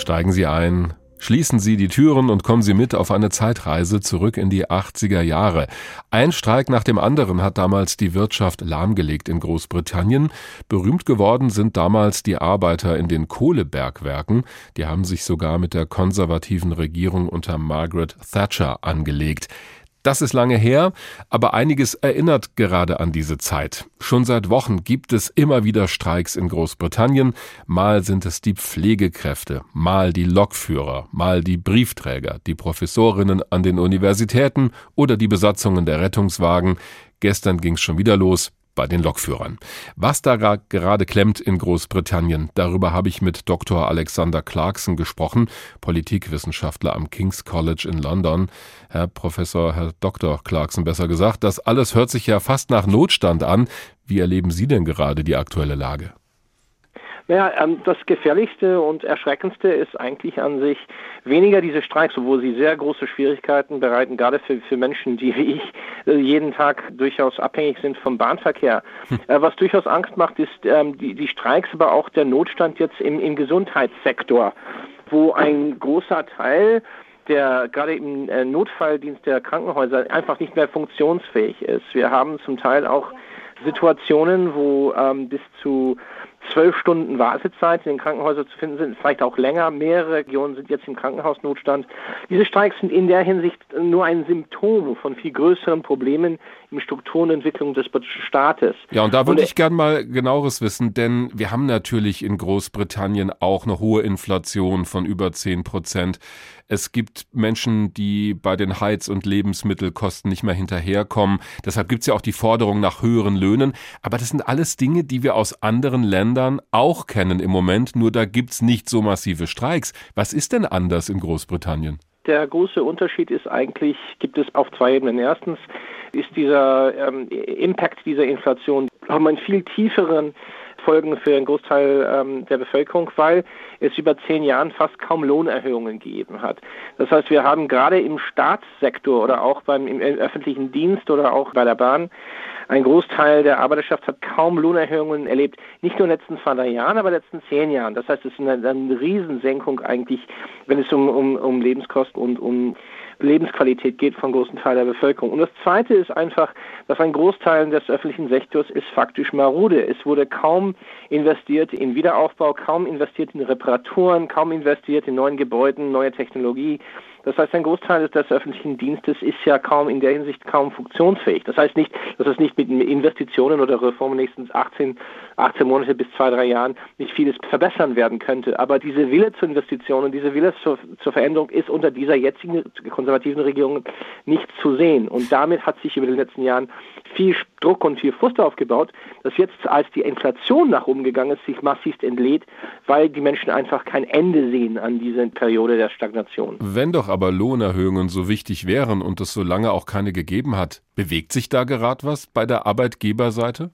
Steigen Sie ein, Schließen Sie die Türen und kommen Sie mit auf eine Zeitreise zurück in die 80er Jahre. Ein Streik nach dem anderen hat damals die Wirtschaft lahmgelegt in Großbritannien. Berühmt geworden sind damals die Arbeiter in den Kohlebergwerken. Die haben sich sogar mit der konservativen Regierung unter Margaret Thatcher angelegt. Das ist lange her, aber einiges erinnert gerade an diese Zeit. Schon seit Wochen gibt es immer wieder Streiks in Großbritannien. Mal sind es die Pflegekräfte, mal die Lokführer, mal die Briefträger, die Professorinnen an den Universitäten oder die Besatzungen der Rettungswagen. Gestern ging es schon wieder los bei den Lokführern. Was da gerade klemmt in Großbritannien, darüber habe ich mit Dr. Alexander Clarkson gesprochen, Politikwissenschaftler am King's College in London. Herr Professor, Herr Dr. Clarkson besser gesagt, das alles hört sich ja fast nach Notstand an. Wie erleben Sie denn gerade die aktuelle Lage? Naja, ähm, das Gefährlichste und Erschreckendste ist eigentlich an sich weniger diese Streiks, wo sie sehr große Schwierigkeiten bereiten, gerade für, für Menschen, die wie ich äh, jeden Tag durchaus abhängig sind vom Bahnverkehr. Hm. Äh, was durchaus Angst macht, ist ähm, die, die Streiks, aber auch der Notstand jetzt im, im Gesundheitssektor, wo ein großer Teil der gerade im äh, Notfalldienst der Krankenhäuser einfach nicht mehr funktionsfähig ist. Wir haben zum Teil auch Situationen, wo ähm, bis zu zwölf Stunden Wartezeit in den Krankenhäusern zu finden sind, vielleicht auch länger. Mehrere Regionen sind jetzt im Krankenhausnotstand. Diese Streiks sind in der Hinsicht nur ein Symptom von viel größeren Problemen im Struktur und Entwicklung des Staates. Ja, und da würde ich gern mal genaueres wissen, denn wir haben natürlich in Großbritannien auch eine hohe Inflation von über zehn Prozent. Es gibt Menschen, die bei den Heiz- und Lebensmittelkosten nicht mehr hinterherkommen. Deshalb gibt es ja auch die Forderung nach höheren Löhnen. Aber das sind alles Dinge, die wir aus anderen Ländern auch kennen im Moment. Nur da gibt es nicht so massive Streiks. Was ist denn anders in Großbritannien? Der große Unterschied ist eigentlich, gibt es auf zwei Ebenen. Erstens ist dieser ähm, Impact dieser Inflation haben einen viel tieferen Folgen für einen Großteil ähm, der Bevölkerung, weil es über zehn Jahren fast kaum Lohnerhöhungen gegeben hat. Das heißt, wir haben gerade im Staatssektor oder auch beim im öffentlichen Dienst oder auch bei der Bahn ein Großteil der Arbeiterschaft hat kaum Lohnerhöhungen erlebt, nicht nur in den letzten zwei, Jahren, aber in den letzten zehn Jahren. Das heißt, es ist eine, eine Riesensenkung eigentlich, wenn es um, um, um Lebenskosten und um Lebensqualität geht von großen Teil der Bevölkerung. Und das Zweite ist einfach, dass ein Großteil des öffentlichen Sektors ist faktisch marode. Es wurde kaum investiert in Wiederaufbau, kaum investiert in Reparaturen, kaum investiert in neuen Gebäuden, neue Technologie. Das heißt, ein Großteil des öffentlichen Dienstes ist ja kaum in der Hinsicht kaum funktionsfähig. Das heißt nicht, dass es nicht mit Investitionen oder Reformen nächsten 18, 18 Monate bis zwei, drei Jahren nicht vieles verbessern werden könnte. Aber diese Wille zur Investition und diese Wille zur, zur Veränderung ist unter dieser jetzigen konservativen Regierung nicht zu sehen. Und damit hat sich über die letzten Jahren viel Druck und viel Frust aufgebaut, dass jetzt, als die Inflation nach oben gegangen ist, sich massiv entlädt, weil die Menschen einfach kein Ende sehen an dieser Periode der Stagnation. Wenn doch aber Lohnerhöhungen so wichtig wären und es so lange auch keine gegeben hat, bewegt sich da gerade was bei der Arbeitgeberseite?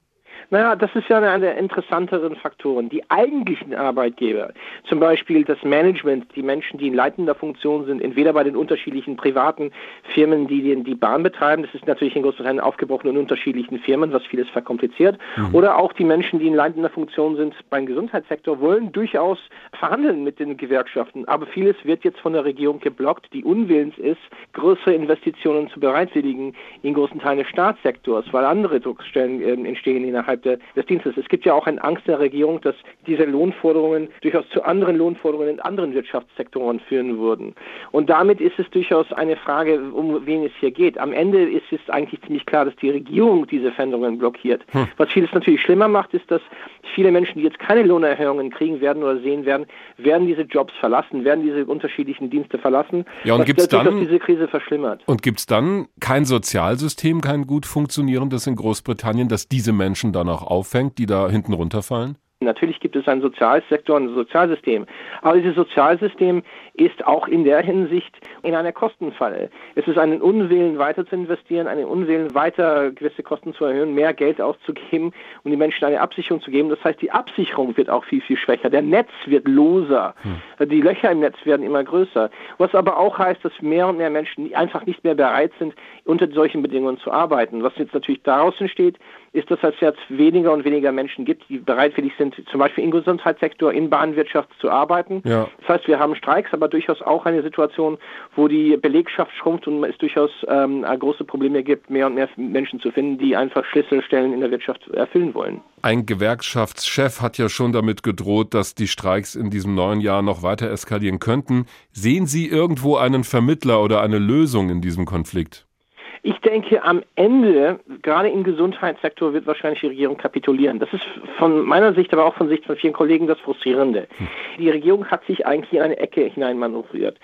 Naja, das ist ja einer der interessanteren Faktoren. Die eigentlichen Arbeitgeber, zum Beispiel das Management, die Menschen, die in leitender Funktion sind, entweder bei den unterschiedlichen privaten Firmen, die die Bahn betreiben, das ist natürlich in Großbritannien aufgebrochen in unterschiedlichen Firmen, was vieles verkompliziert, mhm. oder auch die Menschen, die in leitender Funktion sind beim Gesundheitssektor, wollen durchaus verhandeln mit den Gewerkschaften. Aber vieles wird jetzt von der Regierung geblockt, die unwillens ist, größere Investitionen zu bereitwilligen in großen Teilen des Staatssektors, weil andere Druckstellen äh, entstehen innerhalb innerhalb der, des Dienstes. Es gibt ja auch eine Angst der Regierung, dass diese Lohnforderungen durchaus zu anderen Lohnforderungen in anderen Wirtschaftssektoren führen würden. Und damit ist es durchaus eine Frage, um wen es hier geht. Am Ende ist es eigentlich ziemlich klar, dass die Regierung diese Veränderungen blockiert. Hm. Was vieles natürlich schlimmer macht, ist, dass viele Menschen, die jetzt keine Lohnerhöhungen kriegen werden oder sehen werden, werden diese Jobs verlassen, werden diese unterschiedlichen Dienste verlassen. Ja, und gibt es dann diese Krise verschlimmert. Und gibt es dann kein Sozialsystem, kein gut funktionierendes in Großbritannien, das diese Menschen dann auch auffängt, die da hinten runterfallen? Natürlich gibt es einen Sozialsektor und ein Sozialsystem. Aber dieses Sozialsystem ist auch in der Hinsicht in einer Kostenfalle. Es ist einen Unwillen weiter zu investieren, einen Unwillen weiter gewisse Kosten zu erhöhen, mehr Geld auszugeben und die Menschen eine Absicherung zu geben. Das heißt, die Absicherung wird auch viel, viel schwächer. Der Netz wird loser. Hm. Die Löcher im Netz werden immer größer. Was aber auch heißt, dass mehr und mehr Menschen einfach nicht mehr bereit sind, unter solchen Bedingungen zu arbeiten. Was jetzt natürlich daraus entsteht, ist, dass es jetzt weniger und weniger Menschen gibt, die bereitwillig sind, zum Beispiel im Gesundheitssektor, in Bahnwirtschaft zu arbeiten. Ja. Das heißt, wir haben Streiks, aber durchaus auch eine Situation, wo die Belegschaft schrumpft und es durchaus ähm, große Probleme gibt, mehr und mehr Menschen zu finden, die einfach Schlüsselstellen in der Wirtschaft erfüllen wollen. Ein Gewerkschaftschef hat ja schon damit gedroht, dass die Streiks in diesem neuen Jahr noch weiter eskalieren könnten. Sehen Sie irgendwo einen Vermittler oder eine Lösung in diesem Konflikt? Ich denke, am Ende, gerade im Gesundheitssektor, wird wahrscheinlich die Regierung kapitulieren. Das ist von meiner Sicht, aber auch von Sicht von vielen Kollegen das Frustrierende. Hm. Die Regierung hat sich eigentlich in eine Ecke hineinmanövriert.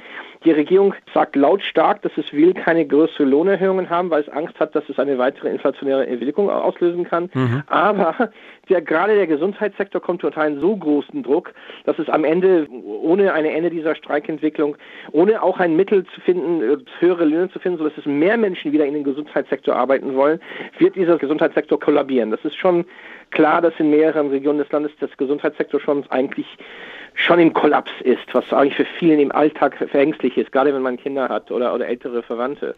Die Regierung sagt lautstark, dass es will keine größere Lohnerhöhungen haben, weil es Angst hat, dass es eine weitere inflationäre Entwicklung auslösen kann. Mhm. Aber der, gerade der Gesundheitssektor kommt unter einen so großen Druck, dass es am Ende, ohne ein Ende dieser Streikentwicklung, ohne auch ein Mittel zu finden, äh, höhere Löhne zu finden, sodass es mehr Menschen wieder in den Gesundheitssektor arbeiten wollen, wird dieser Gesundheitssektor kollabieren. Das ist schon klar, dass in mehreren Regionen des Landes das Gesundheitssektor schon eigentlich schon im Kollaps ist, was eigentlich für vielen im Alltag verängstlich ist, gerade wenn man Kinder hat oder, oder ältere Verwandte.